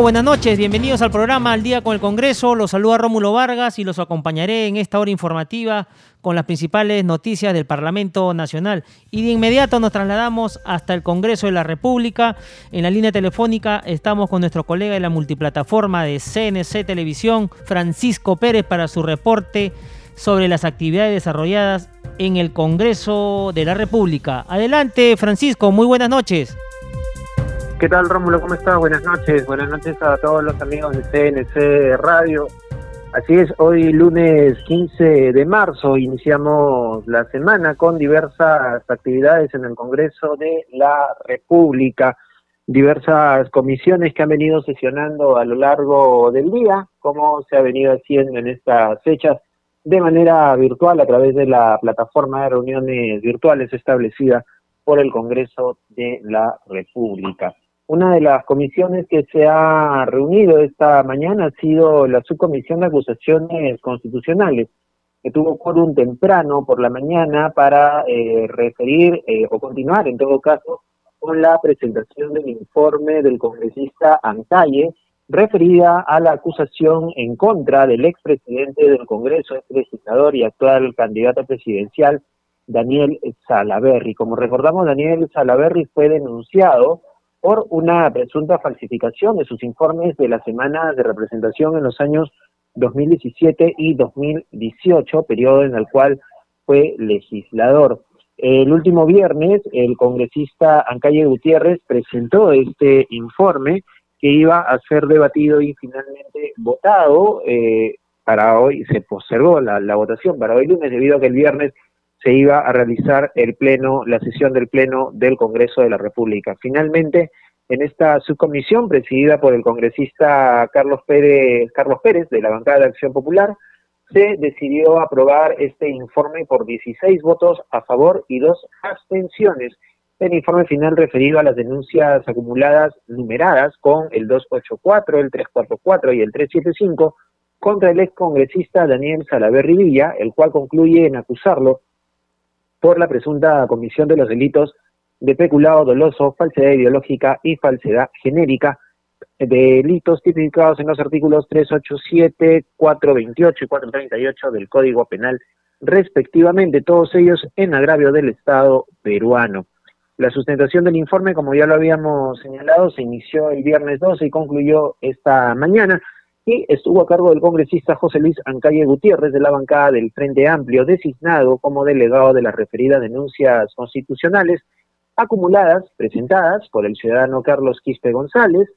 Buenas noches, bienvenidos al programa Al Día con el Congreso. Los saluda Rómulo Vargas y los acompañaré en esta hora informativa con las principales noticias del Parlamento Nacional. Y de inmediato nos trasladamos hasta el Congreso de la República. En la línea telefónica estamos con nuestro colega de la multiplataforma de CNC Televisión, Francisco Pérez, para su reporte sobre las actividades desarrolladas en el Congreso de la República. Adelante, Francisco, muy buenas noches. ¿Qué tal, Rómulo? ¿Cómo estás? Buenas noches. Buenas noches a todos los amigos de CNC Radio. Así es, hoy lunes 15 de marzo iniciamos la semana con diversas actividades en el Congreso de la República, diversas comisiones que han venido sesionando a lo largo del día, como se ha venido haciendo en estas fechas de manera virtual a través de la plataforma de reuniones virtuales establecida por el Congreso de la República. Una de las comisiones que se ha reunido esta mañana ha sido la subcomisión de acusaciones constitucionales, que tuvo quórum temprano por la mañana para eh, referir eh, o continuar, en todo caso, con la presentación del informe del congresista Antalle, referida a la acusación en contra del expresidente del Congreso, ex legislador y actual candidato presidencial, Daniel Salaverry. Como recordamos, Daniel Salaverry fue denunciado por una presunta falsificación de sus informes de las semanas de representación en los años 2017 y 2018, periodo en el cual fue legislador. El último viernes, el congresista Ancalle Gutiérrez presentó este informe que iba a ser debatido y finalmente votado. Eh, para hoy se postergó la, la votación para hoy lunes debido a que el viernes se iba a realizar el pleno, la sesión del pleno del Congreso de la República. Finalmente, en esta subcomisión presidida por el congresista Carlos Pérez, Carlos Pérez de la bancada de Acción Popular, se decidió aprobar este informe por 16 votos a favor y dos abstenciones. El informe final referido a las denuncias acumuladas numeradas con el 284, el 344 y el 375 contra el ex congresista Daniel Salaverri Villa, el cual concluye en acusarlo por la presunta comisión de los delitos de peculado doloso, falsedad ideológica y falsedad genérica, delitos tipificados en los artículos 387, 428 y 438 del Código Penal, respectivamente, todos ellos en agravio del Estado peruano. La sustentación del informe, como ya lo habíamos señalado, se inició el viernes 12 y concluyó esta mañana y estuvo a cargo del congresista José Luis Ancalle Gutiérrez de la bancada del Frente Amplio, designado como delegado de las referidas denuncias constitucionales acumuladas, presentadas por el ciudadano Carlos Quispe González,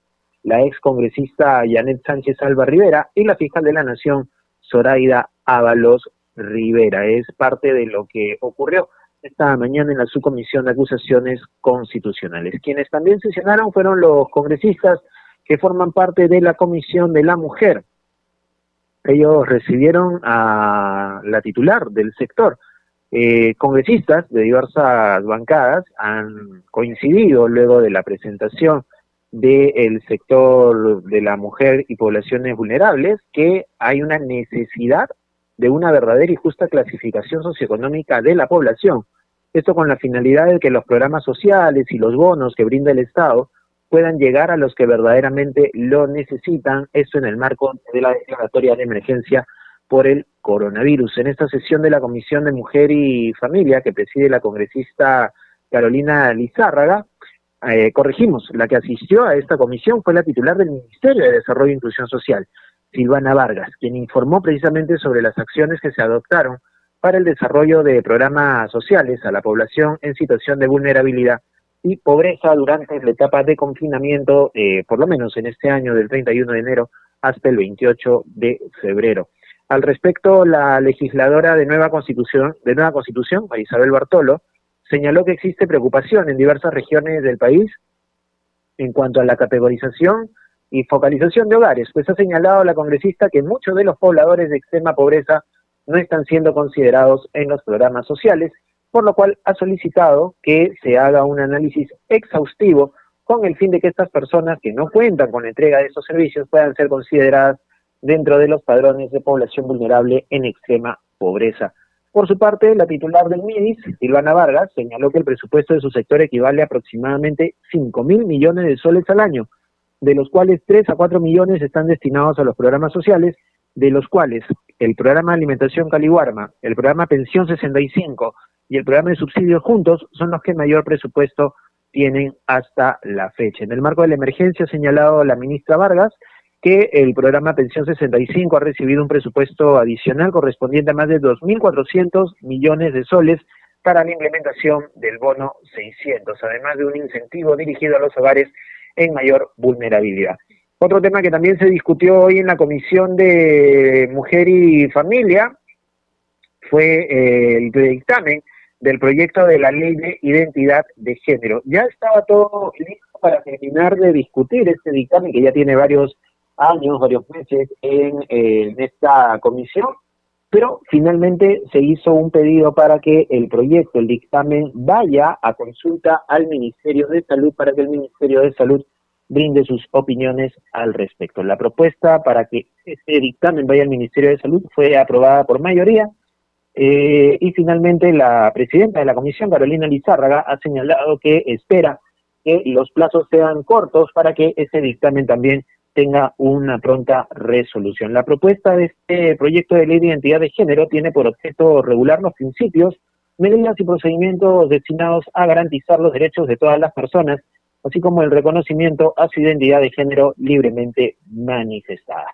la ex congresista Janet Sánchez Alba Rivera y la fiscal de la Nación Zoraida Ábalos Rivera. Es parte de lo que ocurrió esta mañana en la subcomisión de acusaciones constitucionales. Quienes también sesionaron fueron los congresistas que forman parte de la Comisión de la Mujer. Ellos recibieron a la titular del sector. Eh, congresistas de diversas bancadas han coincidido luego de la presentación del sector de la mujer y poblaciones vulnerables que hay una necesidad de una verdadera y justa clasificación socioeconómica de la población. Esto con la finalidad de que los programas sociales y los bonos que brinda el Estado puedan llegar a los que verdaderamente lo necesitan, esto en el marco de la declaratoria de emergencia por el coronavirus. En esta sesión de la Comisión de Mujer y Familia que preside la congresista Carolina Lizárraga, eh, corregimos, la que asistió a esta comisión fue la titular del Ministerio de Desarrollo e Inclusión Social, Silvana Vargas, quien informó precisamente sobre las acciones que se adoptaron para el desarrollo de programas sociales a la población en situación de vulnerabilidad y pobreza durante la etapa de confinamiento, eh, por lo menos en este año del 31 de enero hasta el 28 de febrero. Al respecto, la legisladora de Nueva Constitución, de Nueva Constitución, Isabel Bartolo, señaló que existe preocupación en diversas regiones del país en cuanto a la categorización y focalización de hogares, pues ha señalado la congresista que muchos de los pobladores de extrema pobreza no están siendo considerados en los programas sociales, por lo cual ha solicitado que se haga un análisis exhaustivo con el fin de que estas personas que no cuentan con la entrega de esos servicios puedan ser consideradas dentro de los padrones de población vulnerable en extrema pobreza. Por su parte, la titular del MIDIS, Silvana Vargas, señaló que el presupuesto de su sector equivale a aproximadamente 5 mil millones de soles al año, de los cuales 3 a 4 millones están destinados a los programas sociales, de los cuales el programa alimentación Caliguarma, el programa Pensión 65 y el programa de subsidios juntos son los que mayor presupuesto tienen hasta la fecha. En el marco de la emergencia ha señalado la ministra Vargas que el programa Pensión 65 ha recibido un presupuesto adicional correspondiente a más de 2.400 millones de soles para la implementación del bono 600, además de un incentivo dirigido a los hogares en mayor vulnerabilidad. Otro tema que también se discutió hoy en la Comisión de Mujer y Familia fue eh, el dictamen del proyecto de la ley de identidad de género. Ya estaba todo listo para terminar de discutir este dictamen que ya tiene varios años, varios meses en, eh, en esta comisión, pero finalmente se hizo un pedido para que el proyecto, el dictamen, vaya a consulta al Ministerio de Salud para que el Ministerio de Salud brinde sus opiniones al respecto. La propuesta para que este dictamen vaya al Ministerio de Salud fue aprobada por mayoría eh, y finalmente la presidenta de la comisión, Carolina Lizárraga, ha señalado que espera que los plazos sean cortos para que ese dictamen también tenga una pronta resolución. La propuesta de este proyecto de ley de identidad de género tiene por objeto regular los principios, medidas y procedimientos destinados a garantizar los derechos de todas las personas así como el reconocimiento a su identidad de género libremente manifestada.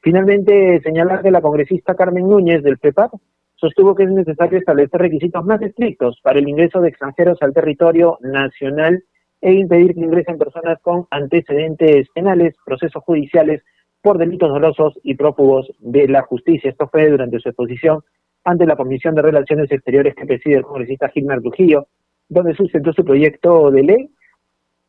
Finalmente, señalar que la congresista Carmen Núñez del PEPAP sostuvo que es necesario establecer requisitos más estrictos para el ingreso de extranjeros al territorio nacional e impedir que ingresen personas con antecedentes penales, procesos judiciales por delitos dolosos y prófugos de la justicia. Esto fue durante su exposición ante la Comisión de Relaciones Exteriores que preside el congresista Gilmar Trujillo, donde sustentó su proyecto de ley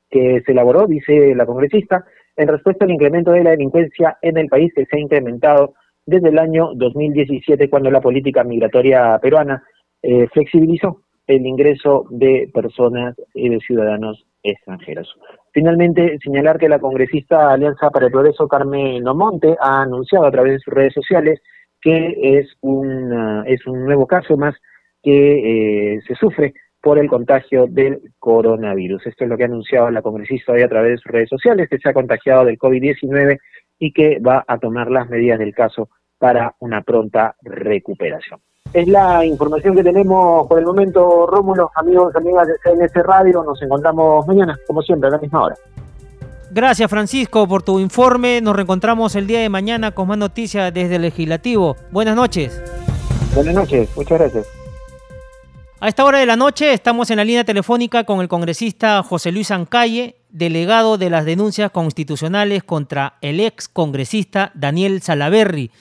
que se elaboró, dice la congresista, en respuesta al incremento de la delincuencia en el país que se ha incrementado desde el año 2017, cuando la política migratoria peruana eh, flexibilizó el ingreso de personas y de ciudadanos extranjeros. Finalmente, señalar que la congresista Alianza para el Progreso, Carmen Omonte, ha anunciado a través de sus redes sociales que es, un es un nuevo caso más que eh, se sufre por el contagio del coronavirus. Esto es lo que ha anunciado la congresista hoy a través de sus redes sociales, que se ha contagiado del COVID-19 y que va a tomar las medidas del caso para una pronta recuperación. Es la información que tenemos por el momento, Rómulo, amigos amigas de CNS Radio. Nos encontramos mañana, como siempre, a la misma hora. Gracias Francisco por tu informe. Nos reencontramos el día de mañana con más noticias desde el legislativo. Buenas noches. Buenas noches, muchas gracias. A esta hora de la noche estamos en la línea telefónica con el congresista José Luis Ancalle, delegado de las denuncias constitucionales contra el ex congresista Daniel Salaverri.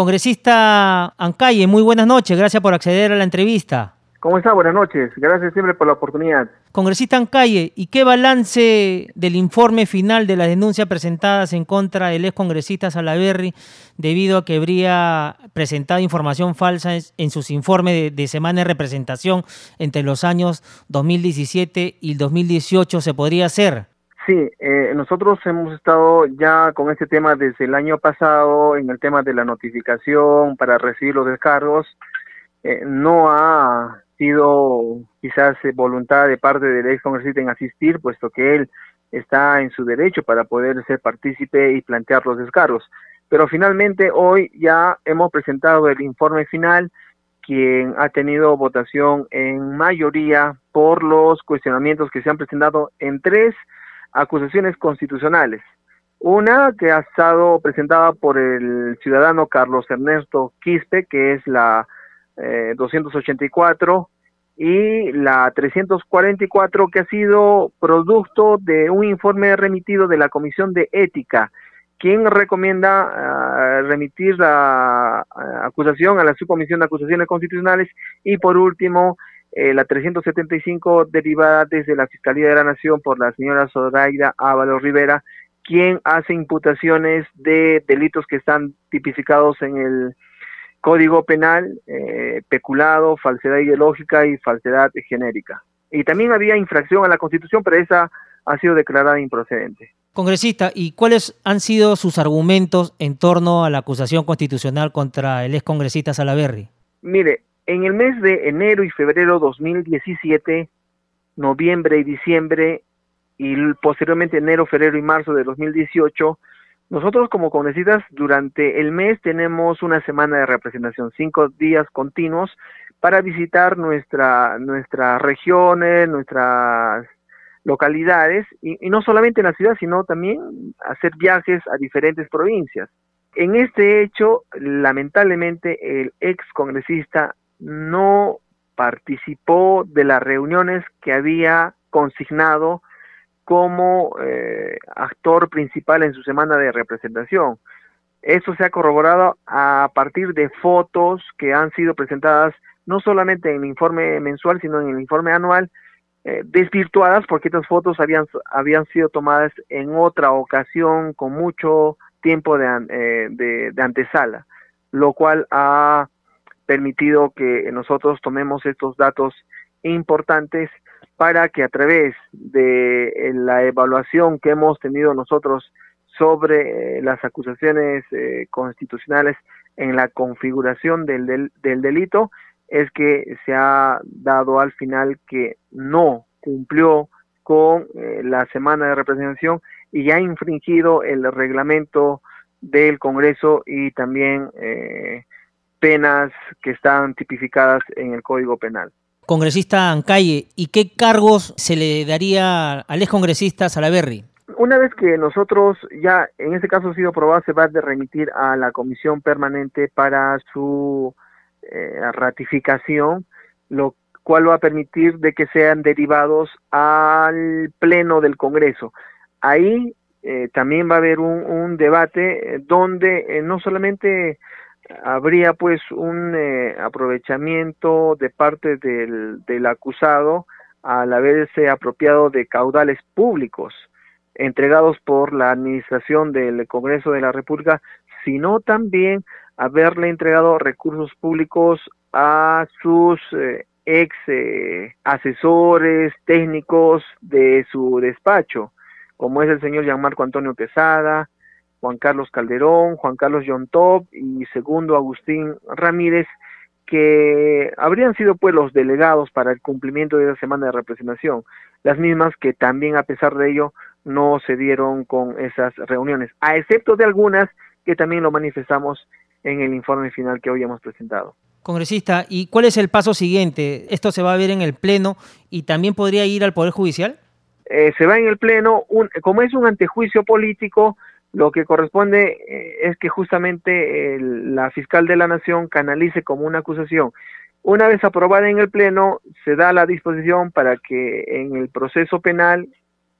Congresista Ancalle, muy buenas noches, gracias por acceder a la entrevista. ¿Cómo está? Buenas noches. Gracias siempre por la oportunidad. Congresista Ancalle, ¿y qué balance del informe final de las denuncias presentadas en contra del ex congresista Salaverri debido a que habría presentado información falsa en sus informes de, semana de representación entre los años 2017 y 2018 se podría hacer? Sí, eh, nosotros hemos estado ya con este tema desde el año pasado en el tema de la notificación para recibir los descargos. Eh, no ha sido quizás eh, voluntad de parte del ex congresista en asistir, puesto que él está en su derecho para poder ser partícipe y plantear los descargos. Pero finalmente hoy ya hemos presentado el informe final, quien ha tenido votación en mayoría por los cuestionamientos que se han presentado en tres acusaciones constitucionales. Una que ha estado presentada por el ciudadano Carlos Ernesto Quispe, que es la 284 eh, y la 344 que ha sido producto de un informe remitido de la Comisión de Ética, quien recomienda ah, remitir la ah, acusación a la Subcomisión de Acusaciones Constitucionales y por último eh, la 375 derivada desde la Fiscalía de la Nación por la señora Zoraida Ávalo Rivera, quien hace imputaciones de delitos que están tipificados en el Código Penal, eh, peculado, falsedad ideológica y falsedad genérica. Y también había infracción a la Constitución, pero esa ha sido declarada improcedente. Congresista, ¿y cuáles han sido sus argumentos en torno a la acusación constitucional contra el excongresista Salaverry? Mire, en el mes de enero y febrero 2017, noviembre y diciembre, y posteriormente enero, febrero y marzo de 2018, nosotros como congresistas durante el mes tenemos una semana de representación, cinco días continuos para visitar nuestra, nuestras regiones, nuestras localidades, y, no solamente en la ciudad, sino también hacer viajes a diferentes provincias. En este hecho, lamentablemente, el ex congresista no participó de las reuniones que había consignado como eh, actor principal en su semana de representación. Eso se ha corroborado a partir de fotos que han sido presentadas no solamente en el informe mensual, sino en el informe anual, eh, desvirtuadas porque estas fotos habían, habían sido tomadas en otra ocasión con mucho tiempo de, eh, de, de antesala, lo cual ha permitido que nosotros tomemos estos datos importantes para que a través de eh, la evaluación que hemos tenido nosotros sobre eh, las acusaciones eh, constitucionales en la configuración del, del, delito, es que se ha dado al final que no cumplió con la semana de representación y ha infringido el reglamento del Congreso y también penas que están tipificadas en el Código Penal congresista Ancalle, ¿y qué cargos se le daría al excongresista Salaverry? Una vez que nosotros ya, en este caso ha sido aprobado, se va a remitir a la comisión permanente para su eh, ratificación, lo cual va a permitir de que sean derivados al pleno del Congreso. Ahí eh, también va a haber un, debate eh, donde no solamente habría pues un eh, aprovechamiento de parte del, del acusado al haberse apropiado de caudales públicos entregados por la administración del Congreso de la República, sino también haberle entregado recursos públicos a sus eh, ex eh, asesores técnicos de su despacho, como es el señor Gianmarco Antonio Quesada, Juan Carlos Calderón, Juan Carlos Top y segundo Agustín Ramírez, que habrían sido pues los delegados para el cumplimiento de esa semana de representación, las mismas que también a pesar de ello no se dieron con esas reuniones, a excepto de algunas que también lo manifestamos en el informe final que hoy hemos presentado. Congresista, ¿y cuál es el paso siguiente? ¿Esto se va a ver en el Pleno y también podría ir al Poder Judicial? Eh, se va en el Pleno, como es un antejuicio político, lo que corresponde eh, es que justamente la fiscal de la Nación canalice como una acusación. Una vez aprobada en el Pleno, se da la disposición para que en el proceso penal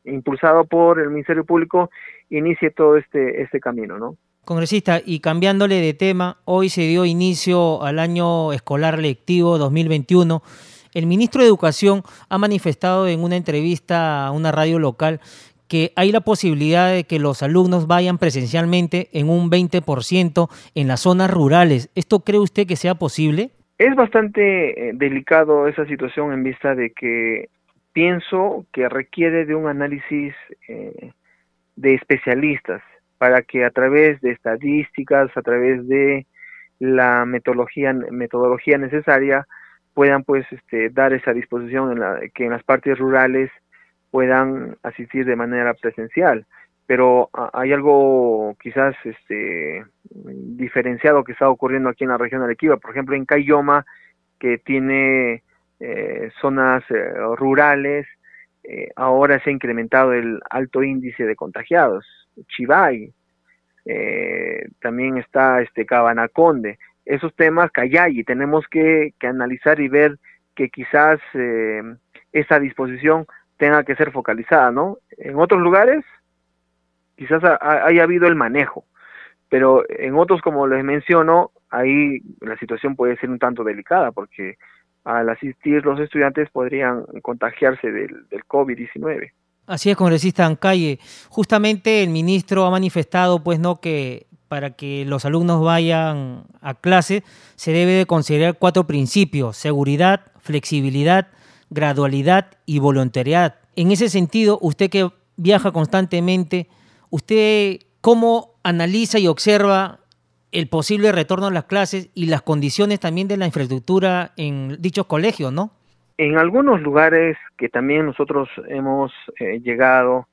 impulsado por el Ministerio Público inicie todo este, este camino, ¿no? Congresista, y cambiándole de tema, hoy se dio inicio al año escolar lectivo 2021. El ministro de Educación ha manifestado en una entrevista a una radio local que hay la posibilidad de que los alumnos vayan presencialmente en un 20% en las zonas rurales. ¿Esto cree usted que sea posible? Es bastante eh, delicado esa situación en vista de que pienso que requiere de un análisis eh, de especialistas para que a través de estadísticas, a través de la metodología, metodología necesaria, puedan pues este, dar esa disposición en la, que en las partes rurales puedan asistir de manera presencial. Pero ah, hay algo quizás este, diferenciado que está ocurriendo aquí en la región de Arequipa. Por ejemplo, en Cayoma, que tiene eh, zonas eh, rurales, eh, ahora se ha incrementado el alto índice de contagiados. Chivay, también está este Cabanaconde. Esos temas, Cayayi, tenemos que, que analizar y ver que quizás esa disposición tenga que ser focalizada, ¿no? En otros lugares quizás haya habido el manejo, pero en otros, como les menciono, ahí la situación puede ser un tanto delicada porque al asistir los estudiantes podrían contagiarse del, del COVID-19. Así es, congresista Ancalle. Justamente el ministro ha manifestado, pues, no que para que los alumnos vayan a clase se debe de considerar cuatro principios: seguridad, flexibilidad, gradualidad y voluntariedad. En ese sentido, usted que viaja constantemente, ¿usted cómo analiza y observa el posible retorno a las clases y las condiciones también de la infraestructura en dichos colegios, no? En algunos lugares que también nosotros hemos eh, llegado,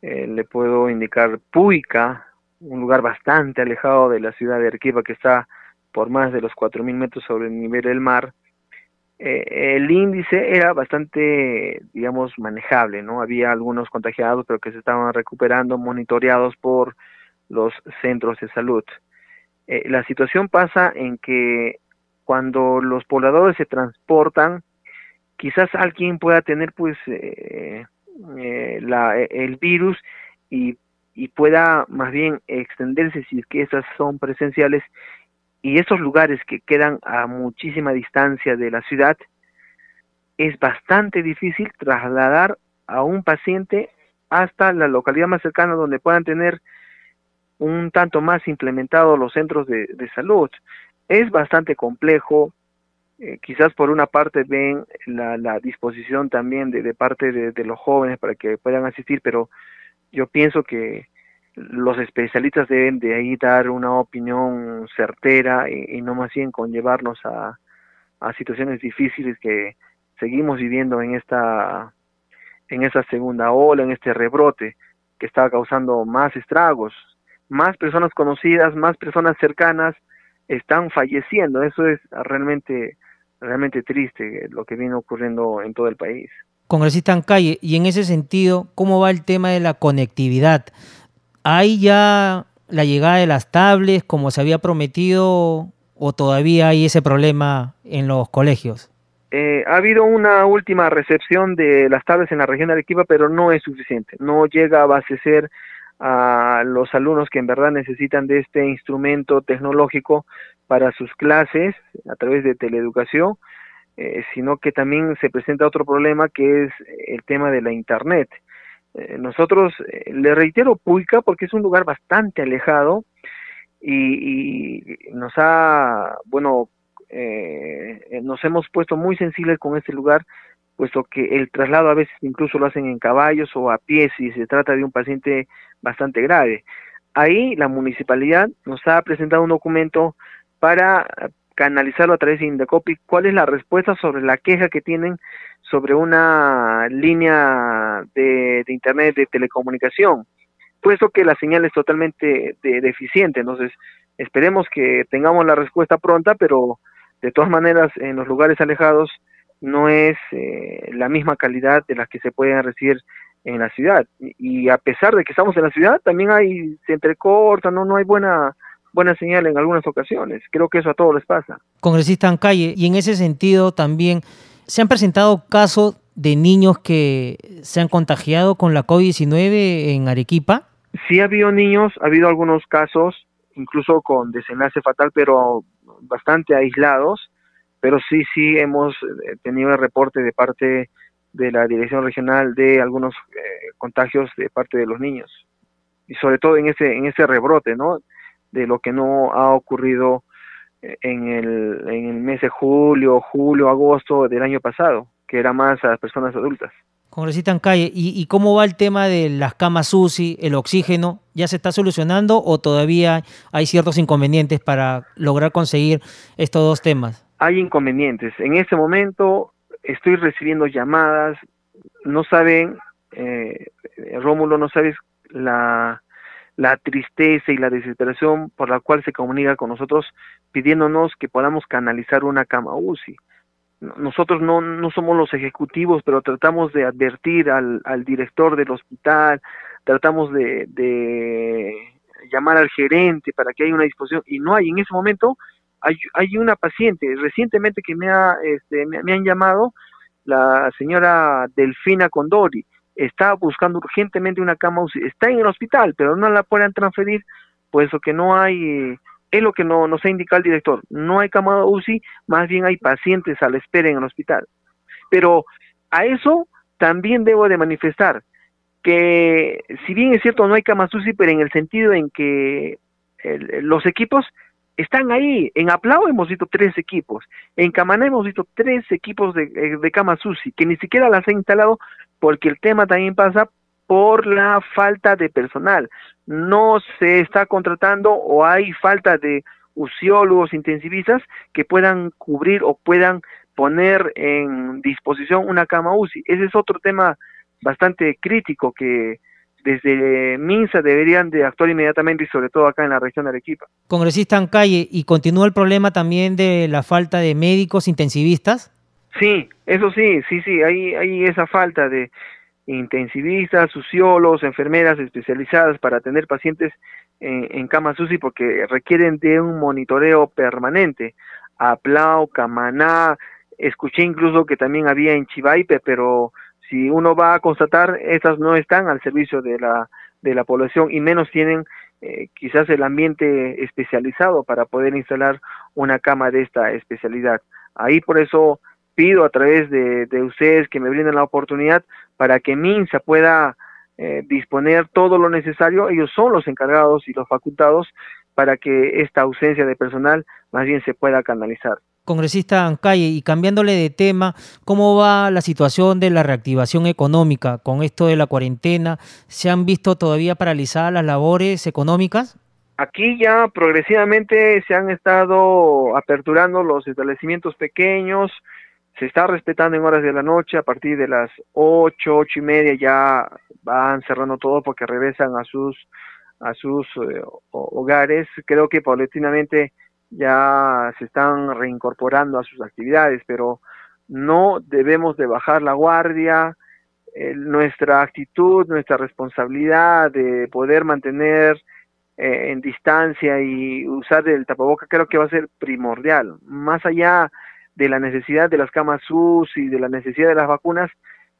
eh, le puedo indicar Puica, un lugar bastante alejado de la ciudad de Arequipa que está por más de los 4.000 metros sobre el nivel del mar, eh, el índice era bastante, digamos, manejable, ¿no? Había algunos contagiados, pero que se estaban recuperando, monitoreados por los centros de salud. Eh, la situación pasa en que cuando los pobladores se transportan, quizás alguien pueda tener, pues, eh, la, el virus y y pueda más bien extenderse si es que esas son presenciales y esos lugares que quedan a muchísima distancia de la ciudad, es bastante difícil trasladar a un paciente hasta la localidad más cercana donde puedan tener un tanto más implementados los centros de, salud. Es bastante complejo, eh, quizás por una parte ven la, disposición también de, parte de, los jóvenes para que puedan asistir, pero yo pienso que los especialistas deben de ahí dar una opinión certera y, no más bien conllevarnos a, a situaciones difíciles que seguimos viviendo en esta en esta segunda ola, en este rebrote que está causando más estragos, más personas conocidas, más personas cercanas están falleciendo. Eso es realmente realmente triste lo que viene ocurriendo en todo el país congresista calle, y en ese sentido, ¿cómo va el tema de la conectividad? ¿Hay ya la llegada de las tablets como se había prometido o todavía hay ese problema en los colegios? Eh, ha habido una última recepción de las tablets en la región de Arequipa, pero no es suficiente. No llega a abastecer a los alumnos que en verdad necesitan de este instrumento tecnológico para sus clases a través de teleeducación eh, sino que también se presenta otro problema que es el tema de la Internet. Eh, nosotros, eh, le reitero Puica porque es un lugar bastante alejado y, nos ha, bueno, nos hemos puesto muy sensibles con este lugar, puesto que el traslado a veces incluso lo hacen en caballos o a pie si se trata de un paciente bastante grave. Ahí la municipalidad nos ha presentado un documento para canalizarlo a través de Indecopi, cuál es la respuesta sobre la queja que tienen sobre una línea de, internet de telecomunicación, puesto que la señal es totalmente deficiente, entonces esperemos que tengamos la respuesta pronta, pero de todas maneras en los lugares alejados no es eh, la misma calidad de las que se pueden recibir en la ciudad y a pesar de que estamos en la ciudad también hay se entrecorta no no hay buena buena señal en algunas ocasiones. Creo que eso a todos les pasa. Congresista en calle, y en ese sentido también se han presentado casos de niños que se han contagiado con la COVID-19 en Arequipa. Sí ha habido niños, ha habido algunos casos, incluso con desenlace fatal, pero bastante aislados, pero sí, sí hemos eh, tenido el reporte de parte de la Dirección Regional de algunos eh, contagios de parte de los niños y sobre todo en ese en ese rebrote, ¿no? de lo que no ha ocurrido en el, en el mes de julio, julio, agosto del año pasado, que era más a las personas adultas. Congresista en calle, ¿y, ¿y cómo va el tema de las camas UCI, el oxígeno? ¿Ya se está solucionando o todavía hay ciertos inconvenientes para lograr conseguir estos dos temas? Hay inconvenientes. En este momento estoy recibiendo llamadas, no saben, eh, Rómulo, no sabes la, la tristeza y la desesperación por la cual se comunica con nosotros pidiéndonos que podamos canalizar una cama. UCI. Nosotros no, no somos los ejecutivos, pero tratamos de advertir al, al director del hospital, tratamos de, de llamar al gerente para que haya una disposición y no hay. En ese momento hay, hay una paciente. Recientemente que me ha este, me, me han llamado la señora Delfina Condori está buscando urgentemente una cama está en el hospital, pero no la pueden transferir, puesto que no hay, es lo que no, nos ha indicado el director, no hay cama UCI, más bien hay pacientes a la espera en el hospital. Pero a eso también debo de manifestar que si bien es cierto no hay camas UCI, pero en el sentido en que los equipos están ahí. En Aplao hemos visto tres equipos, en Camaná hemos visto tres equipos de, eh, de camas que ni siquiera las han instalado porque el tema también pasa por la falta de personal. No se está contratando o hay falta de usiólogos intensivistas que puedan cubrir o puedan poner en disposición una cama UCI. Ese es otro tema bastante crítico que desde MINSA deberían de actuar inmediatamente y sobre todo acá en la región de Arequipa. Congresista en calle, ¿y continúa el problema también de la falta de médicos intensivistas? Sí, eso sí, sí, sí, hay, hay esa falta de intensivistas, sociólogos, enfermeras especializadas para atender pacientes en, en camas UCI porque requieren de un monitoreo permanente. Aplau, Camaná, escuché incluso que también había en Chivaipe, pero si uno va a constatar, estas no están al servicio de la, de la población y menos tienen eh, quizás el ambiente especializado para poder instalar una cama de esta especialidad. Ahí por eso pido a través de, de ustedes que me brinden la oportunidad para que MINSA pueda eh, disponer todo lo necesario. Ellos son los encargados y los facultados para que esta ausencia de personal más bien se pueda canalizar congresista Ancalle, y cambiándole de tema, ¿cómo va la situación de la reactivación económica con esto de la cuarentena? ¿Se han visto todavía paralizadas las labores económicas? Aquí ya progresivamente se han estado aperturando los establecimientos pequeños, se está respetando en horas de la noche, a partir de las ocho, ocho y media ya van cerrando todo porque regresan a sus a sus eh, hogares. Creo que paulatinamente ya se están reincorporando a sus actividades, pero no debemos de bajar la guardia, nuestra actitud, nuestra responsabilidad de poder mantener eh, en distancia y usar el tapaboca creo que va a ser primordial, más allá de la necesidad de las camas y de la necesidad de las vacunas,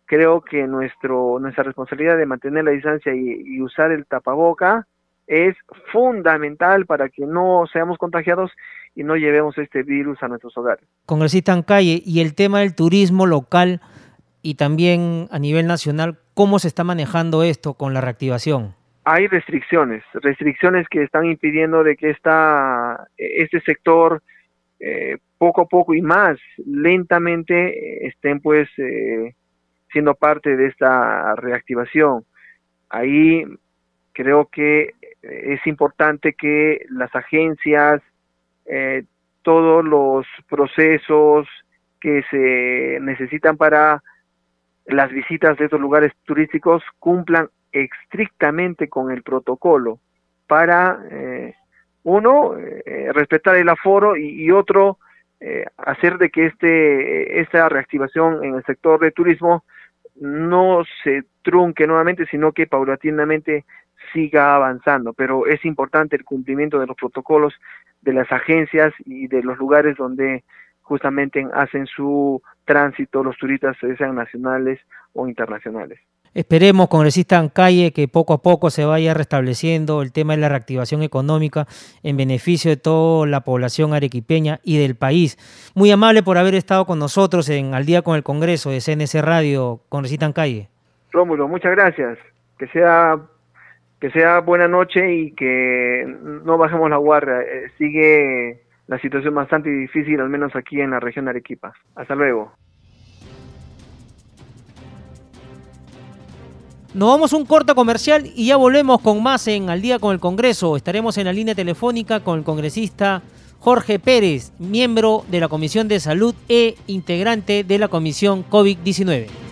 creo que nuestro nuestra responsabilidad de mantener la distancia y usar el tapaboca es fundamental para que no seamos contagiados y no llevemos este virus a nuestros hogares. Congresista en calle, y el tema del turismo local y también a nivel nacional, ¿cómo se está manejando esto con la reactivación? Hay restricciones, restricciones que están impidiendo de que esta, este sector eh, poco a poco y más lentamente estén pues eh, siendo parte de esta reactivación. Ahí creo que es importante que las agencias, eh, todos los procesos que se necesitan para las visitas de estos lugares turísticos cumplan estrictamente con el protocolo para, eh, uno, eh, respetar el aforo y, otro, hacer de que este, esta reactivación en el sector de turismo no se trunque nuevamente, sino que paulatinamente siga avanzando, pero es importante el cumplimiento de los protocolos de las agencias y de los lugares donde justamente hacen su tránsito los turistas, sean nacionales o internacionales. Esperemos, congresista Ancalle, que poco a poco se vaya restableciendo el tema de la reactivación económica en beneficio de toda la población arequipeña y del país. Muy amable por haber estado con nosotros en Al Día con el Congreso de CNC Radio, congresista Ancalle. Rómulo, muchas gracias. Que sea que sea buena noche y que no bajemos la guardia. Eh, sigue la situación bastante difícil, al menos aquí en la región de Arequipa. Hasta luego. Nos vamos a un corto comercial y ya volvemos con más en Al día con el Congreso. Estaremos en la línea telefónica con el congresista Jorge Pérez, miembro de la Comisión de Salud e integrante de la Comisión COVID-19.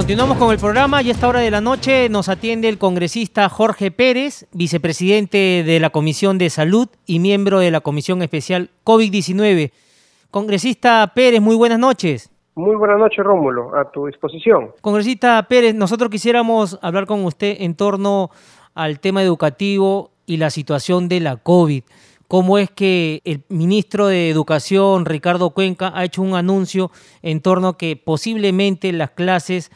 Continuamos con el programa y a esta hora de la noche nos atiende el congresista Jorge Pérez, vicepresidente de la Comisión de Salud y miembro de la Comisión Especial COVID-19. Congresista Pérez, muy buenas noches. Muy buenas noches, Rómulo, a tu disposición. Congresista Pérez, nosotros quisiéramos hablar con usted en torno al tema educativo y la situación de la COVID. ¿Cómo es que el ministro de Educación, Ricardo Cuenca, ha hecho un anuncio en torno a que posiblemente las clases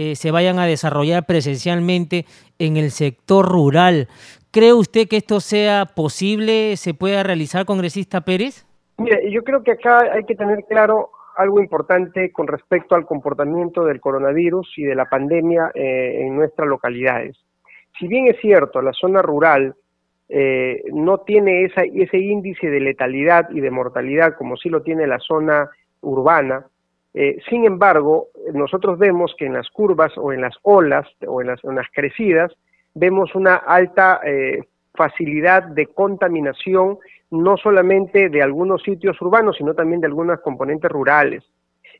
eh, se vayan a desarrollar presencialmente en el sector rural. ¿Cree usted que esto sea posible, se pueda realizar, congresista Pérez? Mire, yo creo que acá hay que tener claro algo importante con respecto al comportamiento del coronavirus y de la pandemia eh, en nuestras localidades. Si bien es cierto, la zona rural eh, no tiene ese índice de letalidad y de mortalidad como sí lo tiene la zona urbana, eh, sin embargo, nosotros vemos que en las curvas o en las olas o en las, crecidas vemos una alta facilidad de contaminación no solamente de algunos sitios urbanos, sino también de algunas componentes rurales.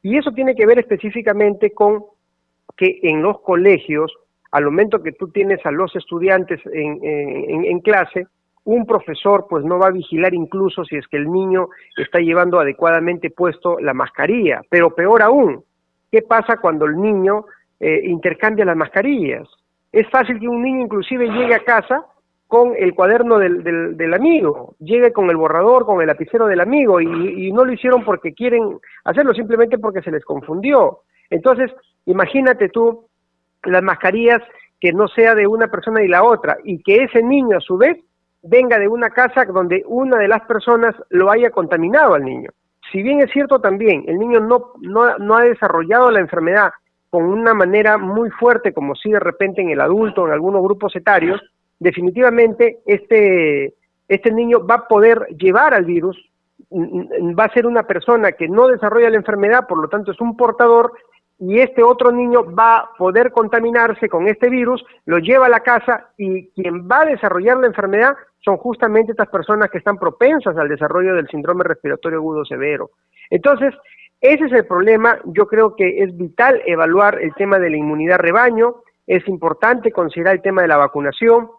Y eso tiene que ver específicamente con que en los colegios, al momento que tú tienes a los estudiantes en, clase, un profesor pues no va a vigilar incluso si es que el niño está llevando adecuadamente puesto la mascarilla, pero peor aún, ¿qué pasa cuando el niño eh, intercambia las mascarillas? Es fácil que un niño inclusive llegue a casa con el cuaderno del, del, amigo, llegue con el borrador, con el lapicero del amigo, y, no lo hicieron porque quieren hacerlo, simplemente porque se les confundió. Entonces, imagínate tú las mascarillas que no sea de una persona y la otra, y que ese niño a su vez venga de una casa donde una de las personas lo haya contaminado al niño. Si bien es cierto también, el niño no, no, no ha desarrollado la enfermedad con una manera muy fuerte, como si de repente en el adulto, en algunos grupos etarios, definitivamente este, este niño va a poder llevar al virus, va a ser una persona que no desarrolla la enfermedad, por lo tanto es un portador, y este otro niño va a poder contaminarse con este virus, lo lleva a la casa y quien va a desarrollar la enfermedad son justamente estas personas que están propensas al desarrollo del síndrome respiratorio agudo severo. Entonces, ese es el problema. Yo creo que es vital evaluar el tema de la inmunidad rebaño, es importante considerar el tema de la vacunación,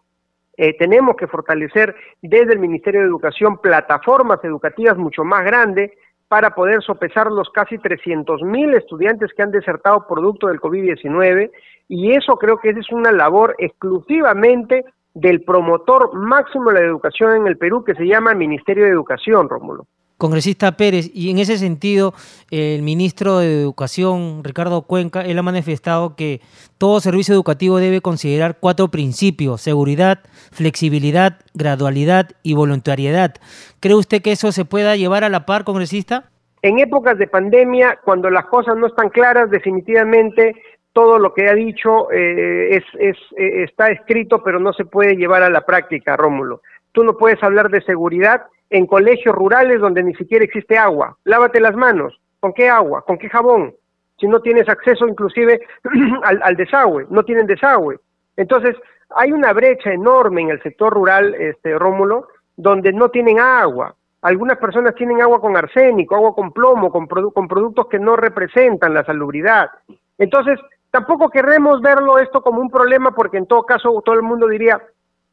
eh, tenemos que fortalecer desde el Ministerio de Educación plataformas educativas mucho más grandes para poder sopesar los casi 300 mil estudiantes que han desertado producto del COVID-19 y eso creo que es una labor exclusivamente del promotor máximo de la educación en el Perú que se llama Ministerio de Educación, Rómulo. Congresista Pérez, y en ese sentido, el ministro de Educación, Ricardo Cuenca, él ha manifestado que todo servicio educativo debe considerar cuatro principios, seguridad, flexibilidad, gradualidad y voluntariedad. ¿Cree usted que eso se pueda llevar a la par, congresista? En épocas de pandemia, cuando las cosas no están claras, definitivamente todo lo que ha dicho eh, es, es, eh, está escrito, pero no se puede llevar a la práctica, Rómulo. Tú no puedes hablar de seguridad en colegios rurales donde ni siquiera existe agua. Lávate las manos. ¿Con qué agua? ¿Con qué jabón? Si no tienes acceso inclusive al, desagüe, no tienen desagüe. Entonces, hay una brecha enorme en el sector rural, este Rómulo, donde no tienen agua. Algunas personas tienen agua con arsénico, agua con plomo, con, con productos que no representan la salubridad. Entonces, tampoco queremos verlo esto como un problema porque en todo caso todo el mundo diría,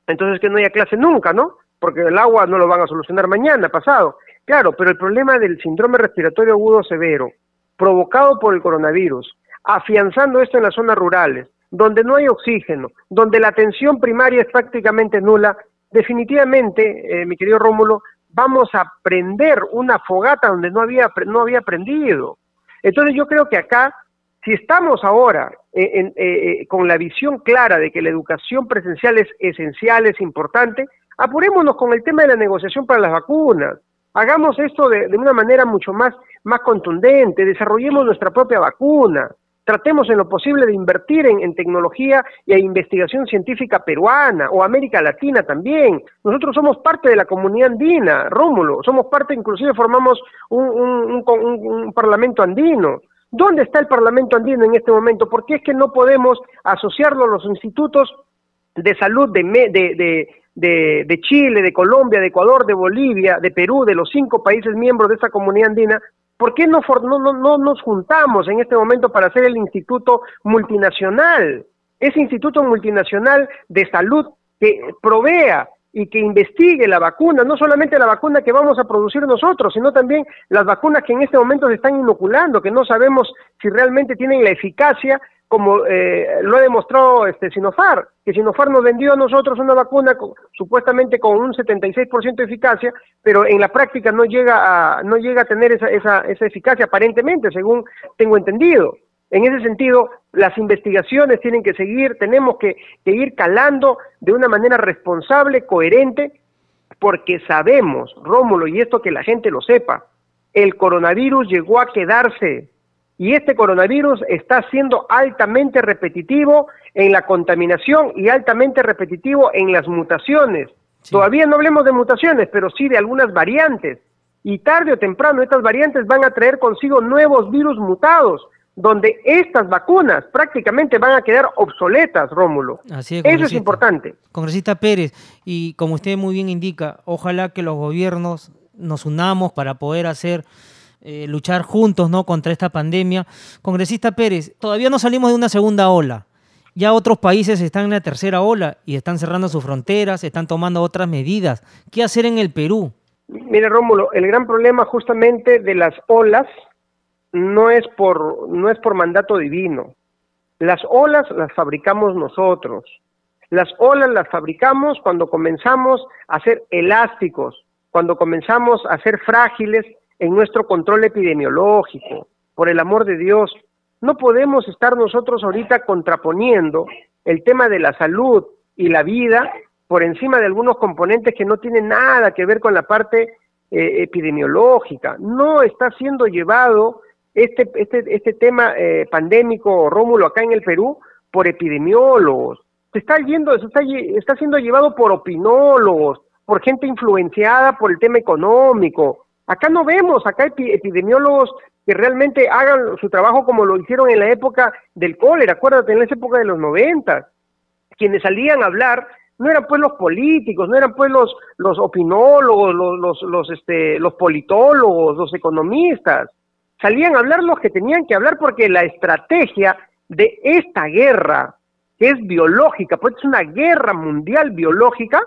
entonces que no haya clase nunca, ¿no? porque el agua no lo van a solucionar mañana, pasado. Claro, pero el problema del síndrome respiratorio agudo severo, provocado por el coronavirus, afianzando esto en las zonas rurales, donde no hay oxígeno, donde la atención primaria es prácticamente nula, definitivamente, eh, mi querido Rómulo, vamos a prender una fogata donde no había, no había prendido. Entonces yo creo que acá, si estamos ahora eh, eh, con la visión clara de que la educación presencial es esencial, es importante, apurémonos con el tema de la negociación para las vacunas. Hagamos esto de, una manera mucho más, más contundente, desarrollemos nuestra propia vacuna, tratemos en lo posible de invertir en, tecnología y en investigación científica peruana o América Latina también. Nosotros somos parte de la comunidad andina, Rómulo, somos parte, inclusive formamos un parlamento andino. ¿Dónde está el parlamento andino en este momento? ¿Por qué es que no podemos asociarlo a los institutos de salud de, de, Chile, de Colombia, de Ecuador, de Bolivia, de Perú, de los cinco países miembros de esa comunidad andina, ¿por qué no, nos juntamos en este momento para hacer el instituto multinacional? Ese instituto multinacional de salud que provea y que investigue la vacuna, no solamente la vacuna que vamos a producir nosotros, sino también las vacunas que en este momento se están inoculando, que no sabemos si realmente tienen la eficacia como eh, lo ha demostrado este Sinofar, que Sinofar nos vendió a nosotros una vacuna supuestamente con un 76% de eficacia, pero en la práctica no llega a, no llega a tener esa, esa, esa eficacia aparentemente, según tengo entendido. En ese sentido, las investigaciones tienen que seguir, tenemos que, que ir calando de una manera responsable, coherente, porque sabemos, Rómulo, y esto que la gente lo sepa, el coronavirus llegó a quedarse y este coronavirus está siendo altamente repetitivo en la contaminación y altamente repetitivo en las mutaciones. Todavía no hablemos de mutaciones, pero sí de algunas variantes. Y tarde o temprano estas variantes van a traer consigo nuevos virus mutados, donde estas vacunas prácticamente van a quedar obsoletas, Rómulo. Así es, Eso es importante. Congresista Pérez, y como usted muy bien indica, ojalá que los gobiernos nos unamos para poder hacer eh, luchar juntos ¿no? contra esta pandemia. Congresista Pérez, todavía no salimos de una segunda ola. Ya otros países están en la tercera ola y están cerrando sus fronteras, están tomando otras medidas. ¿Qué hacer en el Perú? Mire, Rómulo, el gran problema justamente de las olas no es por, no es por mandato divino. Las olas las fabricamos nosotros. Las olas las fabricamos cuando comenzamos a ser elásticos, cuando comenzamos a ser frágiles en nuestro control epidemiológico. Por el amor de Dios, no podemos estar nosotros ahorita contraponiendo el tema de la salud y la vida por encima de algunos componentes que no tienen nada que ver con la parte eh, epidemiológica. No está siendo llevado este, este, este tema eh, pandémico, Rómulo, acá en el Perú, por epidemiólogos. Se está, yendo, se está, está siendo llevado por opinólogos, por gente influenciada por el tema económico, Acá no vemos, acá hay epidemiólogos que realmente hagan su trabajo como lo hicieron en la época del cólera, acuérdate, en esa época de los 90, quienes salían a hablar no eran pues los políticos, no eran pues los, los opinólogos, los, los, los, este, los politólogos, los economistas, salían a hablar los que tenían que hablar porque la estrategia de esta guerra, que es biológica, pues es una guerra mundial biológica,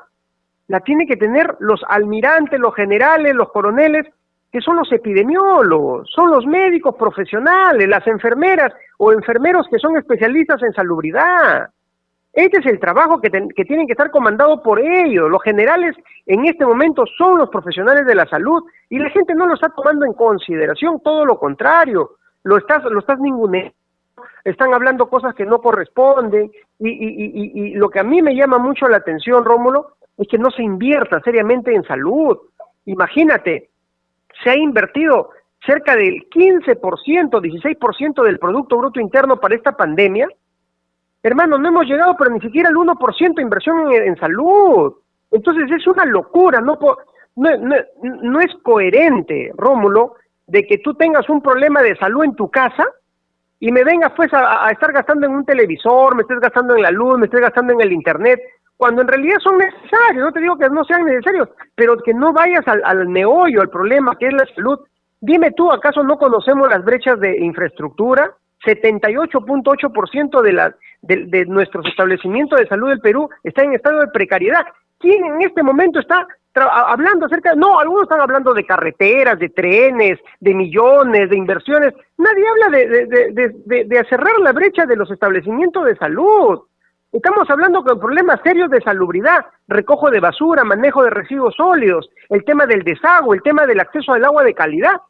la tiene que tener los almirantes, los generales, los coroneles, que son los epidemiólogos, son los médicos profesionales, las enfermeras o enfermeros que son especialistas en salubridad. Este es el trabajo que, que tienen que estar comandado por ellos. Los generales en este momento son los profesionales de la salud y la gente no lo está tomando en consideración, todo lo contrario, lo estás, lo estás ninguneando están hablando cosas que no corresponden y, y, y, lo que a mí me llama mucho la atención, Rómulo, es que no se invierta seriamente en salud. Imagínate, se ha invertido cerca del 15%, 16% del Producto Bruto Interno para esta pandemia. Hermano, no hemos llegado pero ni siquiera al 1% de inversión en, salud. Entonces es una locura, no, no, no, es coherente, Rómulo, de que tú tengas un problema de salud en tu casa y me vengas pues a, a, estar gastando en un televisor, me estés gastando en la luz, me estés gastando en el internet, cuando en realidad son necesarios, no te digo que no sean necesarios, pero que no vayas al, al meollo, al problema que es la salud. Dime tú, ¿acaso no conocemos las brechas de infraestructura? 78.8% de, la, de, de nuestros establecimientos de salud del Perú está en estado de precariedad. ¿Quién en este momento está hablando acerca, no, algunos están hablando de carreteras, de trenes, de millones, de inversiones. Nadie habla de, de, de, de cerrar la brecha de los establecimientos de salud. Estamos hablando de problemas serios de salubridad, recojo de basura, manejo de residuos sólidos, el tema del desagüe, el tema del acceso al agua de calidad.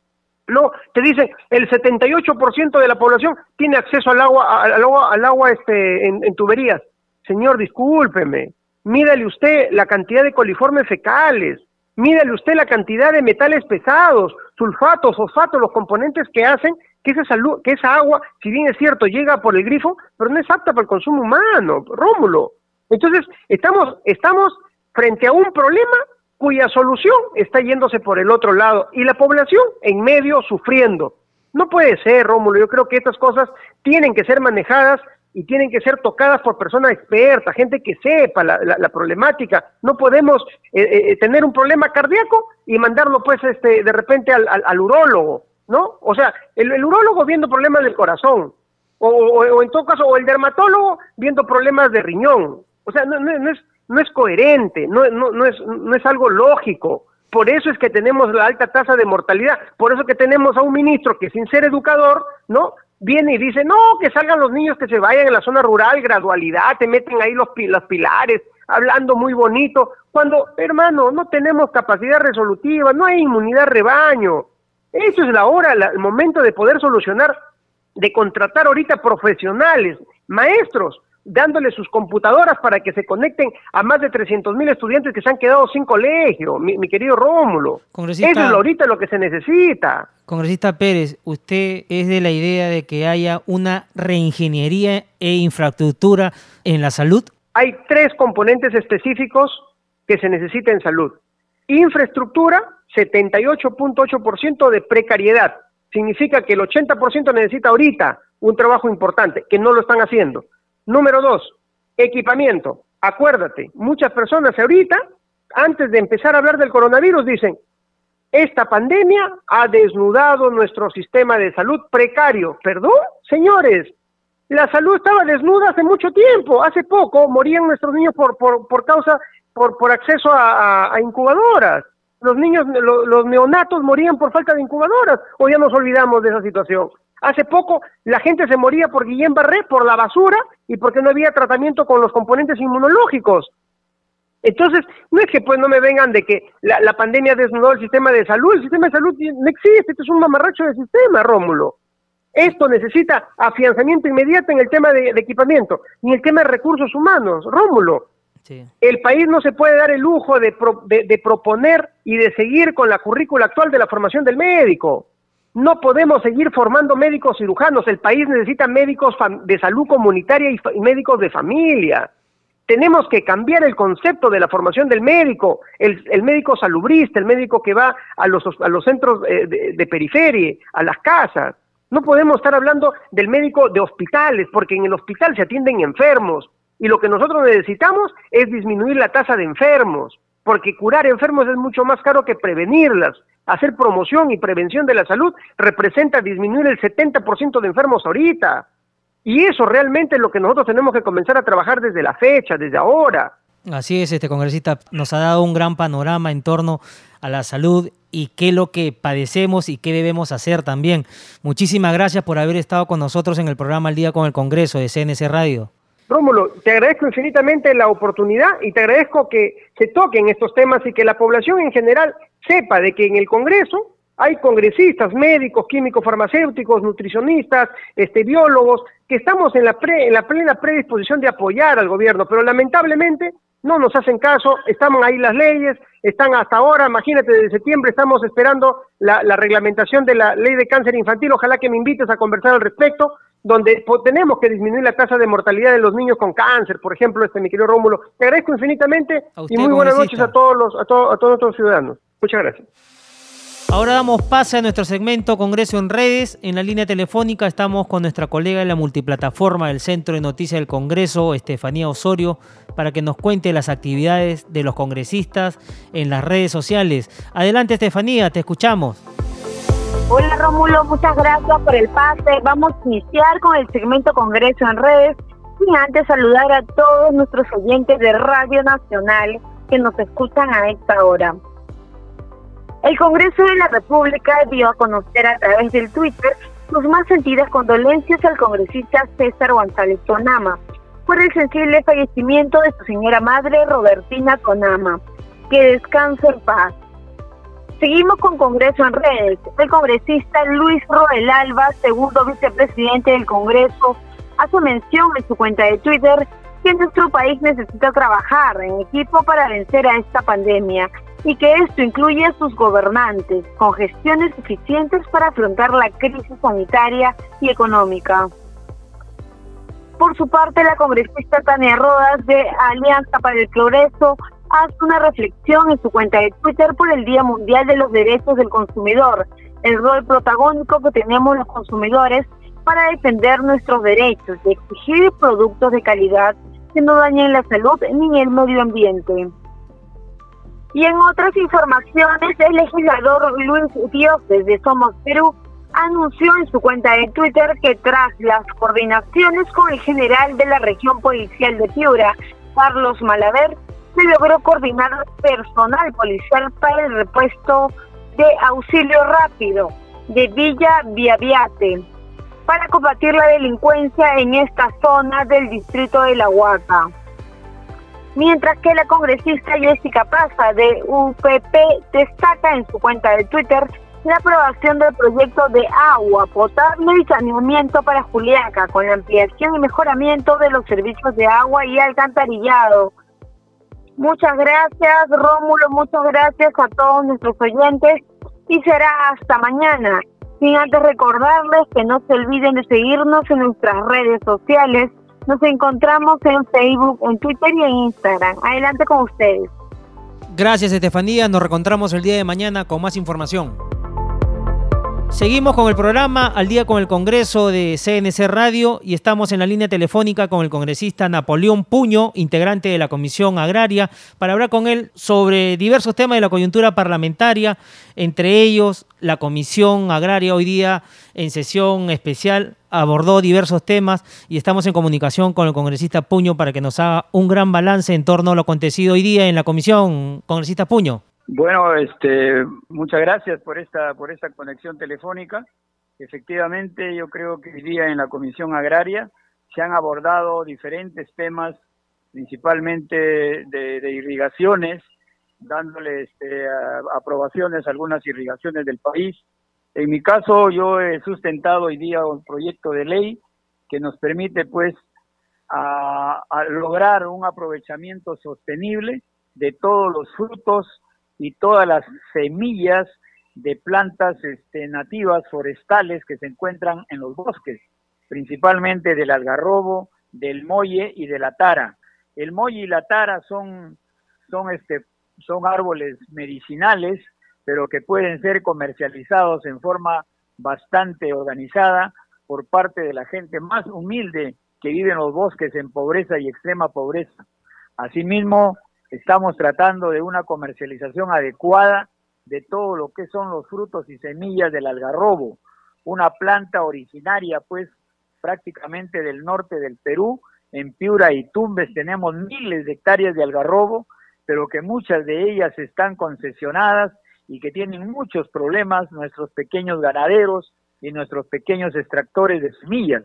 No, te dicen, el 78% de la población tiene acceso al agua, al agua, al agua este, en, en tuberías. Señor, discúlpeme, mídale usted la cantidad de coliformes fecales, mídale usted la cantidad de metales pesados, sulfatos, fosfatos, los componentes que hacen que esa salud, que esa agua, si bien es cierto, llega por el grifo, pero no es apta para el consumo humano, Rómulo. Entonces, estamos, estamos frente a un problema cuya solución está yéndose por el otro lado y la población en medio sufriendo. No puede ser, Rómulo, yo creo que estas cosas tienen que ser manejadas y tienen que ser tocadas por personas expertas, gente que sepa la, la, problemática. No podemos eh, eh, tener un problema cardíaco y mandarlo pues este de repente al, al, urólogo ¿no? O sea, el, el urólogo viendo problemas del corazón, o, o, en todo caso, o el dermatólogo viendo problemas de riñón. O sea, no, no, es, no es coherente, no, no, no, es, no es algo lógico. Por eso es que tenemos la alta tasa de mortalidad, por eso que tenemos a un ministro que sin ser educador, ¿no? Viene y dice, no, que salgan los niños que se vayan en la zona rural, gradualidad, te meten ahí los, los pilares, hablando muy bonito, cuando, hermano, no tenemos capacidad resolutiva, no hay inmunidad rebaño. Eso es la hora, el momento de poder solucionar de contratar ahorita profesionales, maestros, dándole sus computadoras para que se conecten a más de 300 mil estudiantes que se han quedado sin colegio, mi, querido Rómulo. Eso es ahorita lo que se necesita. Congresista Pérez, usted es de la idea de que haya una reingeniería e infraestructura en la salud. Hay tres componentes específicos que se necesita en salud. Infraestructura, 78.8% de precariedad. Significa que el 80% necesita ahorita un trabajo importante, que no lo están haciendo. Número dos, equipamiento. Acuérdate, muchas personas ahorita, antes de empezar a hablar del coronavirus, dicen, esta pandemia ha desnudado nuestro sistema de salud precario. ¿Perdón? Señores, la salud estaba desnuda hace mucho tiempo. Hace poco morían nuestros niños por, por, por causa, por, por acceso a, incubadoras. Los niños, los neonatos morían por falta de incubadoras. O ya nos olvidamos de esa situación. Hace poco la gente se moría por Guillén Barré, por la basura y porque no había tratamiento con los componentes inmunológicos. Entonces, no es que pues no me vengan de que la, pandemia desnudó el sistema de salud, el sistema de salud no existe, esto es un mamarracho de sistema, Rómulo. Esto necesita afianzamiento inmediato en el tema de, equipamiento, ni el tema de recursos humanos, Rómulo. El país no se puede dar el lujo de, de proponer y de seguir con la currícula actual de la formación del médico. No podemos seguir formando médicos cirujanos. El país necesita médicos de salud comunitaria y, médicos de familia. Tenemos que cambiar el concepto de la formación del médico, el, médico salubrista, el médico que va a los, a los centros eh, de, de periferia, a las casas. No podemos estar hablando del médico de hospitales, porque en el hospital se atienden enfermos y lo que nosotros necesitamos es disminuir la tasa de enfermos, porque curar enfermos es mucho más caro que prevenirlas hacer promoción y prevención de la salud representa disminuir el 70% de enfermos ahorita. Y eso realmente es lo que nosotros tenemos que comenzar a trabajar desde la fecha, desde ahora. Así es, este congresista nos ha dado un gran panorama en torno a la salud y qué es lo que padecemos y qué debemos hacer también. Muchísimas gracias por haber estado con nosotros en el programa El Día con el Congreso de CNC Radio. Rómulo, te agradezco infinitamente la oportunidad y te agradezco que se toquen estos temas y que la población en general sepa de que en el Congreso hay congresistas, médicos, químicos, farmacéuticos, nutricionistas, este, biólogos, que estamos en la, en la plena predisposición de apoyar al gobierno, pero lamentablemente no nos hacen caso, están ahí las leyes, están hasta ahora, imagínate, desde septiembre estamos esperando la reglamentación de la ley de cáncer infantil, ojalá que me invites a conversar al respecto, donde tenemos que disminuir la tasa de mortalidad de los niños con cáncer, por ejemplo, este mi querido Rómulo. Te agradezco infinitamente y muy buenas noches a todos los a, a todos nuestros ciudadanos. Muchas gracias. Ahora damos pase a nuestro segmento Congreso en redes. En la línea telefónica estamos con nuestra colega de la multiplataforma del Centro de Noticias del Congreso, Estefanía Osorio, para que nos cuente las actividades de los congresistas en las redes sociales. Adelante Estefanía, te escuchamos. Hola Rómulo, muchas gracias por el pase. Vamos a iniciar con el segmento Congreso en redes y antes saludar a todos nuestros oyentes de Radio Nacional que nos escuchan a esta hora. El Congreso de la República dio a conocer a través del Twitter sus más sentidas condolencias al congresista César González Tonama por el sensible fallecimiento de su señora madre Robertina Tonama. Que descanse en paz. Seguimos con Congreso en redes. El congresista Luis Roel Alba, segundo vicepresidente del Congreso, hace mención en su cuenta de Twitter que nuestro país necesita trabajar en equipo para vencer a esta pandemia y que esto incluye a sus gobernantes con gestiones eficientes para afrontar la crisis sanitaria y económica. Por su parte, la congresista Tania Rodas de Alianza para el Progreso hace una reflexión en su cuenta de Twitter por el Día Mundial de los Derechos del Consumidor, el rol protagónico que tenemos los consumidores para defender nuestros derechos y exigir productos de calidad que no dañen la salud ni el medio ambiente. Y en otras informaciones, el legislador Luis Dioses de Somos Perú anunció en su cuenta de Twitter que tras las coordinaciones con el general de la región policial de Piura, Carlos Malaver, se logró coordinar personal policial para el repuesto de auxilio rápido de Villa Viaviate para combatir la delincuencia en esta zona del distrito de La Huaca. Mientras que la congresista Jessica Plaza de UPP destaca en su cuenta de Twitter la aprobación del proyecto de agua potable y saneamiento para Juliaca, con la ampliación y mejoramiento de los servicios de agua y alcantarillado. Muchas gracias, Rómulo, muchas gracias a todos nuestros oyentes y será hasta mañana. Sin antes recordarles que no se olviden de seguirnos en nuestras redes sociales. Nos encontramos en Facebook, en Twitter y en Instagram. Adelante con ustedes. Gracias, Estefanía. Nos reencontramos el día de mañana con más información. Seguimos con el programa Al día con el Congreso de CNC Radio y estamos en la línea telefónica con el congresista Napoleón Puño, integrante de la Comisión Agraria, para hablar con él sobre diversos temas de la coyuntura parlamentaria, entre ellos la Comisión Agraria hoy día en sesión especial abordó diversos temas y estamos en comunicación con el congresista Puño para que nos haga un gran balance en torno a lo acontecido hoy día en la comisión. Congresista Puño. Bueno, este, muchas gracias por esta, por esta conexión telefónica. Efectivamente, yo creo que hoy día en la Comisión Agraria se han abordado diferentes temas, principalmente de, irrigaciones, dándole este, aprobaciones a algunas irrigaciones del país. En mi caso, yo he sustentado hoy día un proyecto de ley que nos permite, pues, a lograr un aprovechamiento sostenible de todos los frutos y todas las semillas de plantas este, nativas forestales que se encuentran en los bosques, principalmente del algarrobo, del molle y de la tara. El molle y la tara son, este, son árboles medicinales, pero que pueden ser comercializados en forma bastante organizada por parte de la gente más humilde que vive en los bosques en pobreza y extrema pobreza. Asimismo, Estamos tratando de una comercialización adecuada de todo lo que son los frutos y semillas del algarrobo, una planta originaria pues prácticamente del norte del Perú. En Piura y Tumbes tenemos miles de hectáreas de algarrobo, pero que muchas de ellas están concesionadas y que tienen muchos problemas nuestros pequeños ganaderos y nuestros pequeños extractores de semillas.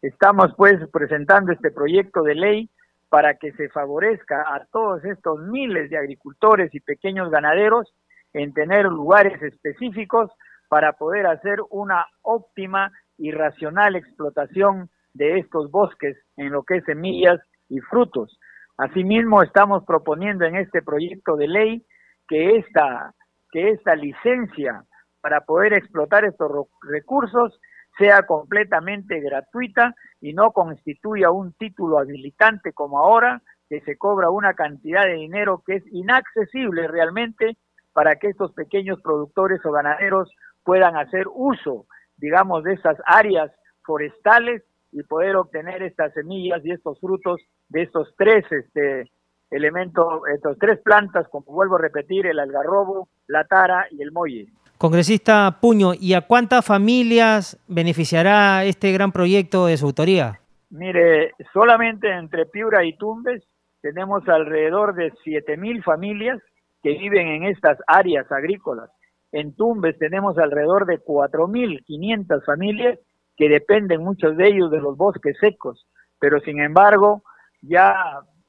Estamos pues presentando este proyecto de ley para que se favorezca a todos estos miles de agricultores y pequeños ganaderos en tener lugares específicos para poder hacer una óptima y racional explotación de estos bosques en lo que es semillas y frutos. Asimismo, estamos proponiendo en este proyecto de ley que esta, que esta licencia para poder explotar estos recursos sea completamente gratuita y no constituya un título habilitante como ahora, que se cobra una cantidad de dinero que es inaccesible realmente para que estos pequeños productores o ganaderos puedan hacer uso, digamos, de esas áreas forestales y poder obtener estas semillas y estos frutos de estos tres este, elementos, estas tres plantas, como vuelvo a repetir, el algarrobo, la tara y el molle. Congresista Puño, ¿y a cuántas familias beneficiará este gran proyecto de su autoría? Mire, solamente entre Piura y Tumbes tenemos alrededor de 7.000 familias que viven en estas áreas agrícolas. En Tumbes tenemos alrededor de 4.500 familias que dependen muchos de ellos de los bosques secos, pero sin embargo ya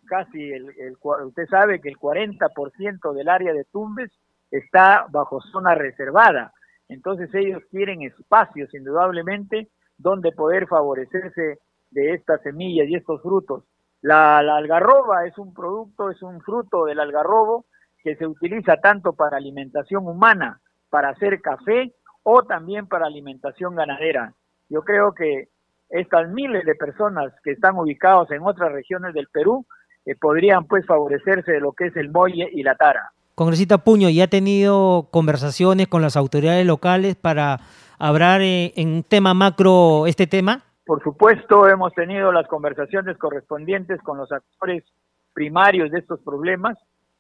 casi, el, usted sabe que el 40% del área de Tumbes está bajo zona reservada. Entonces ellos quieren espacios, indudablemente, donde poder favorecerse de estas semillas y estos frutos. La, algarroba es un producto, es un fruto del algarrobo que se utiliza tanto para alimentación humana, para hacer café o también para alimentación ganadera. Yo creo que estas miles de personas que están ubicados en otras regiones del Perú eh, podrían pues favorecerse de lo que es el molle y la tara. Congresista Puño, ¿ya ha tenido conversaciones con las autoridades locales para hablar eh, en un tema macro este tema? Por supuesto, hemos tenido las conversaciones correspondientes con los actores primarios de estos problemas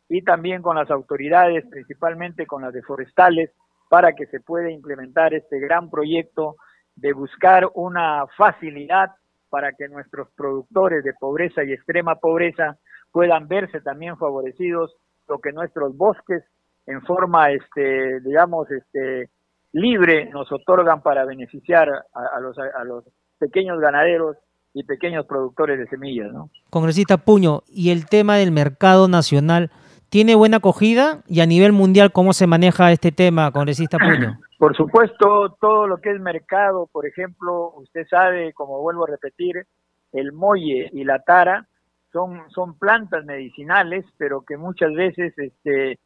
y también con las autoridades, principalmente con las de forestales, para que se pueda implementar este gran proyecto de buscar una facilidad para que nuestros productores de pobreza y extrema pobreza puedan verse también favorecidos lo que nuestros bosques en forma, este, digamos, este, libre nos otorgan para beneficiar a, los, a los pequeños ganaderos y pequeños productores de semillas. ¿no? Congresista Puño, y el tema del mercado nacional tiene buena acogida y a nivel mundial, ¿cómo se maneja este tema, congresista Puño? Por supuesto, todo lo que es mercado, por ejemplo, usted sabe, como vuelvo a repetir, el molle y la tara son, son plantas medicinales, pero que muchas veces este,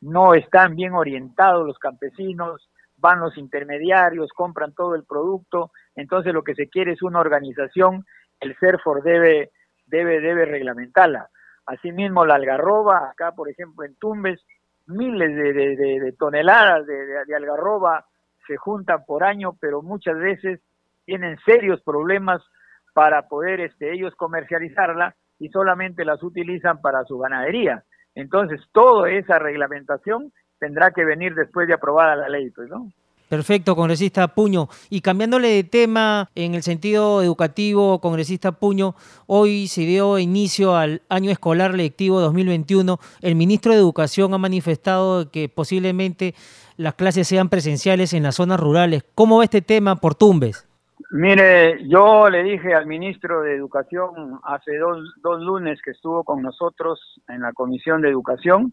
no están bien orientados los campesinos, van los intermediarios, compran todo el producto, entonces lo que se quiere es una organización, el CERFOR debe, debe, debe reglamentarla. Asimismo, la algarroba, acá por ejemplo en Tumbes, miles de, toneladas de, algarroba se juntan por año, pero muchas veces tienen serios problemas para poder este, ellos comercializarla y solamente las utilizan para su ganadería. Entonces, toda esa reglamentación tendrá que venir después de aprobada la ley, pues, ¿no? Perfecto, congresista Puño. Y cambiándole de tema en el sentido educativo, congresista Puño, hoy se dio inicio al año escolar lectivo 2021. El ministro de Educación ha manifestado que posiblemente las clases sean presenciales en las zonas rurales. ¿Cómo va este tema por Tumbes? Mire, yo le dije al ministro de Educación hace dos, dos lunes que estuvo con nosotros en la Comisión de Educación,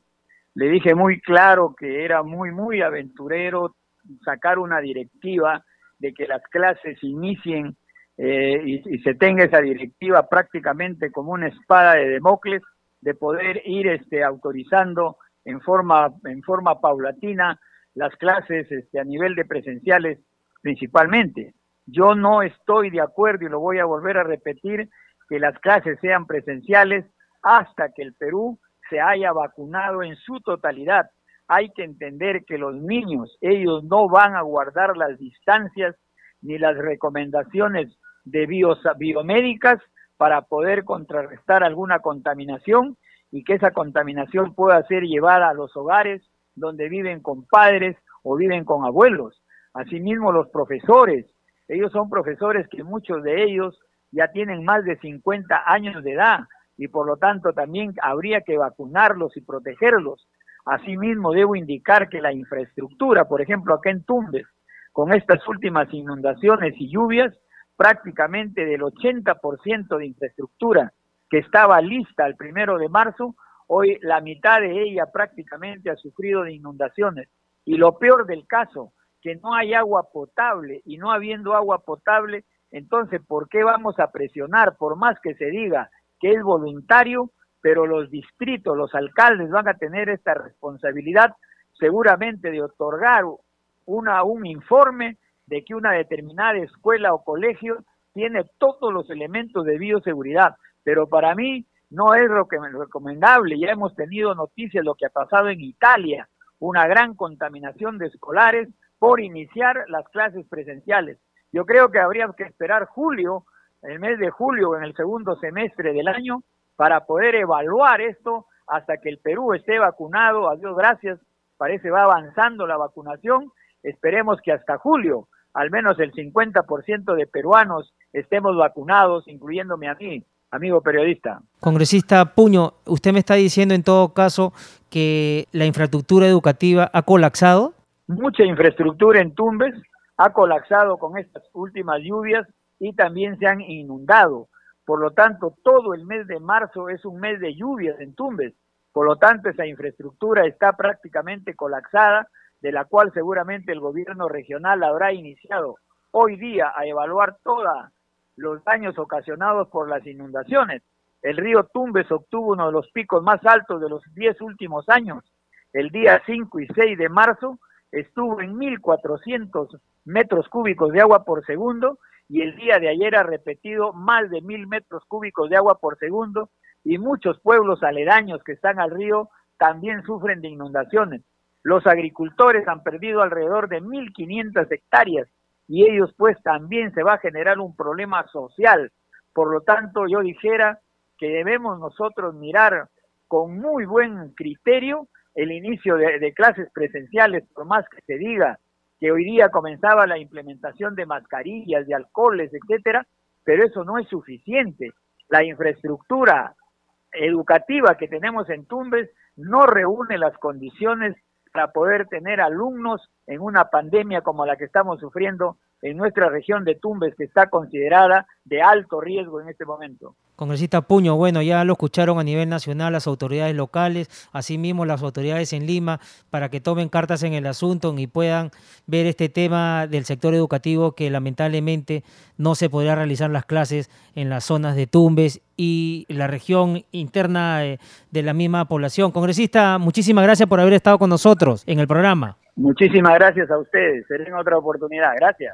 le dije muy claro que era muy, muy aventurero sacar una directiva de que las clases inicien eh, y, se tenga esa directiva prácticamente como una espada de Democles de poder ir este, autorizando en forma, en forma paulatina las clases este, a nivel de presenciales principalmente. Yo no estoy de acuerdo y lo voy a volver a repetir que las clases sean presenciales hasta que el Perú se haya vacunado en su totalidad hay que entender que los niños, ellos no van a guardar las distancias ni las recomendaciones de biomédicas para poder contrarrestar alguna contaminación y que esa contaminación pueda ser llevada a los hogares donde viven con padres o viven con abuelos. Asimismo, los profesores, ellos son profesores que muchos de ellos ya tienen más de 50 años de edad y por lo tanto también habría que vacunarlos y protegerlos Asimismo, debo indicar que la infraestructura, por ejemplo, acá en Tumbes, con estas últimas inundaciones y lluvias, prácticamente del 80% de infraestructura que estaba lista el primero de marzo, hoy la mitad de ella prácticamente ha sufrido de inundaciones. Y lo peor del caso, que no hay agua potable y no habiendo agua potable, entonces, ¿por qué vamos a presionar, por más que se diga que es voluntario, pero los distritos, los alcaldes van a tener esta responsabilidad seguramente de otorgar una, un informe de que una determinada escuela o colegio tiene todos los elementos de bioseguridad, pero para mí no es lo que recomendable. Ya hemos tenido noticias de lo que ha pasado en Italia, una gran contaminación de escolares por iniciar las clases presenciales. Yo creo que habría que esperar julio, el mes de julio, en el segundo semestre del año, para poder evaluar esto hasta que el Perú esté vacunado. A Dios gracias, parece va avanzando la vacunación. Esperemos que hasta julio al menos el 50% de peruanos estemos vacunados, incluyéndome a mí, amigo periodista. Congresista Puño, usted me está diciendo en todo caso que la infraestructura educativa ha colapsado. Mucha infraestructura en Tumbes ha colapsado con estas últimas lluvias y también se han inundado. Por lo tanto, todo el mes de marzo es un mes de lluvias en Tumbes. Por lo tanto, esa infraestructura está prácticamente colapsada, de la cual seguramente el gobierno regional habrá iniciado hoy día a evaluar todos los daños ocasionados por las inundaciones. El río Tumbes obtuvo uno de los picos más altos de los diez últimos años. El día 5 y 6 de marzo estuvo en 1.400 metros cúbicos de agua por segundo y el día de ayer ha repetido más de mil metros cúbicos de agua por segundo y muchos pueblos aledaños que están al río también sufren de inundaciones. Los agricultores han perdido alrededor de 1.500 hectáreas y ellos pues también se va a generar un problema social. Por lo tanto, yo dijera que debemos nosotros mirar con muy buen criterio el inicio de, clases presenciales, por más que se diga que hoy día comenzaba la implementación de mascarillas, de alcoholes, etcétera, pero eso no es suficiente. La infraestructura educativa que tenemos en Tumbes no reúne las condiciones para poder tener alumnos en una pandemia como la que estamos sufriendo en nuestra región de Tumbes, que está considerada de alto riesgo en este momento. Congresista Puño, bueno, ya lo escucharon a nivel nacional las autoridades locales, asimismo las autoridades en Lima, para que tomen cartas en el asunto y puedan ver este tema del sector educativo que lamentablemente no se podrá realizar las clases en las zonas de Tumbes y la región interna eh, de la misma población. Congresista, muchísimas gracias por haber estado con nosotros en el programa. Muchísimas gracias a ustedes. Será en otra oportunidad. Gracias.